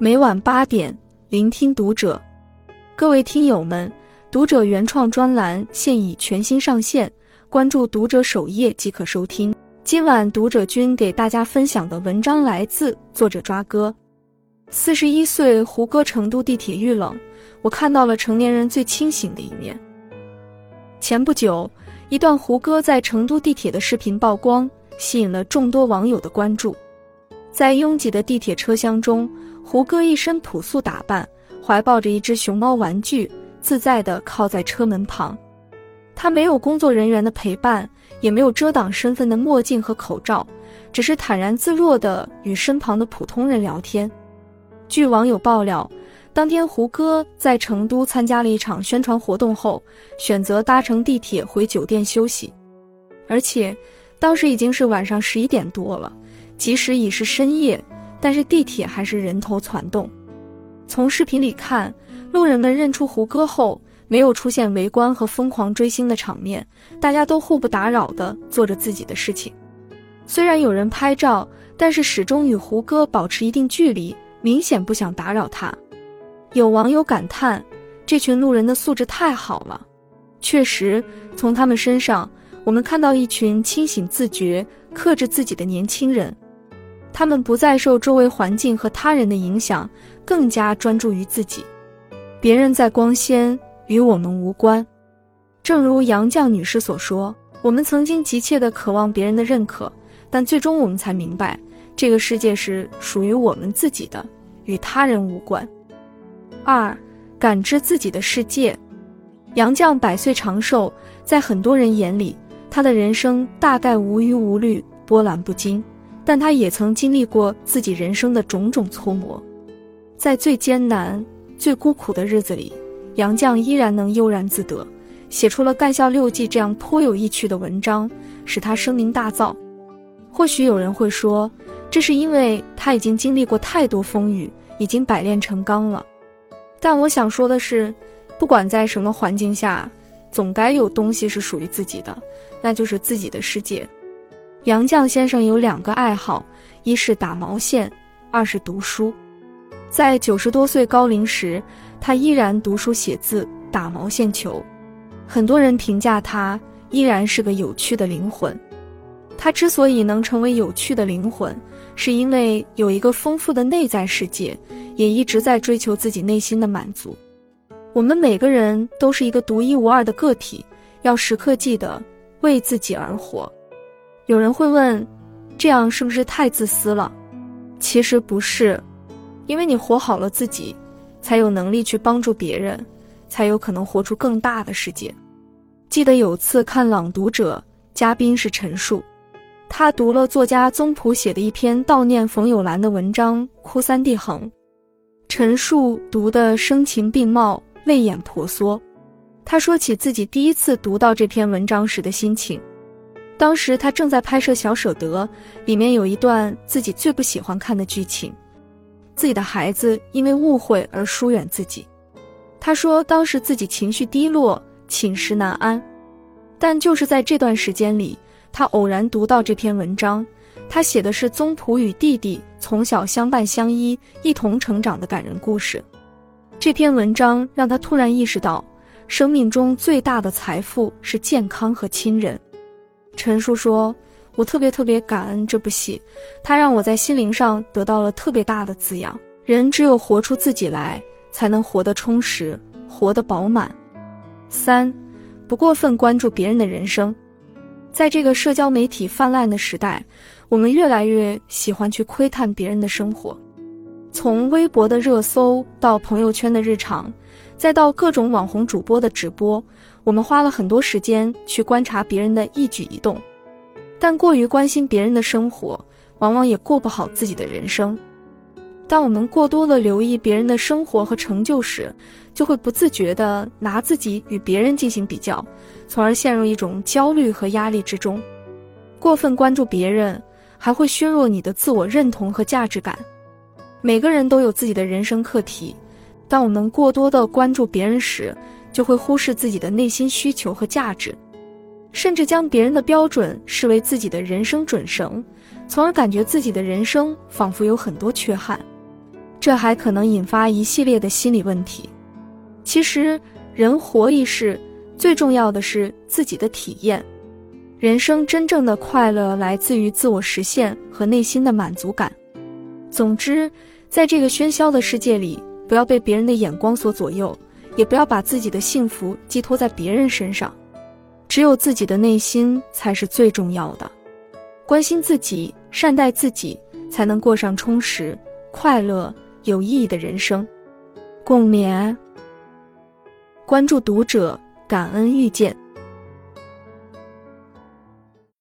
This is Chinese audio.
每晚八点，聆听读者。各位听友们，读者原创专栏现已全新上线，关注读者首页即可收听。今晚读者君给大家分享的文章来自作者抓哥。四十一岁胡歌，成都地铁遇冷，我看到了成年人最清醒的一面。前不久，一段胡歌在成都地铁的视频曝光，吸引了众多网友的关注。在拥挤的地铁车厢中，胡歌一身朴素打扮，怀抱着一只熊猫玩具，自在地靠在车门旁。他没有工作人员的陪伴，也没有遮挡身份的墨镜和口罩，只是坦然自若地与身旁的普通人聊天。据网友爆料，当天胡歌在成都参加了一场宣传活动后，选择搭乘地铁回酒店休息，而且当时已经是晚上十一点多了，即使已是深夜。但是地铁还是人头攒动。从视频里看，路人们认出胡歌后，没有出现围观和疯狂追星的场面，大家都互不打扰地做着自己的事情。虽然有人拍照，但是始终与胡歌保持一定距离，明显不想打扰他。有网友感叹：“这群路人的素质太好了。”确实，从他们身上，我们看到一群清醒自觉、克制自己的年轻人。他们不再受周围环境和他人的影响，更加专注于自己。别人在光鲜，与我们无关。正如杨绛女士所说：“我们曾经急切地渴望别人的认可，但最终我们才明白，这个世界是属于我们自己的，与他人无关。”二，感知自己的世界。杨绛百岁长寿，在很多人眼里，他的人生大概无忧无虑，波澜不惊。但他也曾经历过自己人生的种种挫磨，在最艰难、最孤苦的日子里，杨绛依然能悠然自得，写出了《干校六记》这样颇有意趣的文章，使他声名大噪。或许有人会说，这是因为他已经经历过太多风雨，已经百炼成钢了。但我想说的是，不管在什么环境下，总该有东西是属于自己的，那就是自己的世界。杨绛先生有两个爱好，一是打毛线，二是读书。在九十多岁高龄时，他依然读书写字、打毛线球。很多人评价他依然是个有趣的灵魂。他之所以能成为有趣的灵魂，是因为有一个丰富的内在世界，也一直在追求自己内心的满足。我们每个人都是一个独一无二的个体，要时刻记得为自己而活。有人会问，这样是不是太自私了？其实不是，因为你活好了自己，才有能力去帮助别人，才有可能活出更大的世界。记得有次看《朗读者》，嘉宾是陈数，他读了作家宗璞写的一篇悼念冯友兰的文章，哭三地横。陈数读得声情并茂，泪眼婆娑。他说起自己第一次读到这篇文章时的心情。当时他正在拍摄《小舍得》，里面有一段自己最不喜欢看的剧情：自己的孩子因为误会而疏远自己。他说当时自己情绪低落，寝食难安。但就是在这段时间里，他偶然读到这篇文章，他写的是宗璞与弟弟从小相伴相依、一同成长的感人故事。这篇文章让他突然意识到，生命中最大的财富是健康和亲人。陈叔说：“我特别特别感恩这部戏，它让我在心灵上得到了特别大的滋养。人只有活出自己来，才能活得充实，活得饱满。三，不过分关注别人的人生。在这个社交媒体泛滥的时代，我们越来越喜欢去窥探别人的生活，从微博的热搜到朋友圈的日常，再到各种网红主播的直播。”我们花了很多时间去观察别人的一举一动，但过于关心别人的生活，往往也过不好自己的人生。当我们过多的留意别人的生活和成就时，就会不自觉地拿自己与别人进行比较，从而陷入一种焦虑和压力之中。过分关注别人，还会削弱你的自我认同和价值感。每个人都有自己的人生课题，当我们过多的关注别人时，就会忽视自己的内心需求和价值，甚至将别人的标准视为自己的人生准绳，从而感觉自己的人生仿佛有很多缺憾。这还可能引发一系列的心理问题。其实，人活一世，最重要的是自己的体验。人生真正的快乐来自于自我实现和内心的满足感。总之，在这个喧嚣的世界里，不要被别人的眼光所左右，也不要把自己的幸福寄托在别人身上。只有自己的内心才是最重要的。关心自己，善待自己，才能过上充实、快乐、有意义的人生。共勉。关注读者，感恩遇见。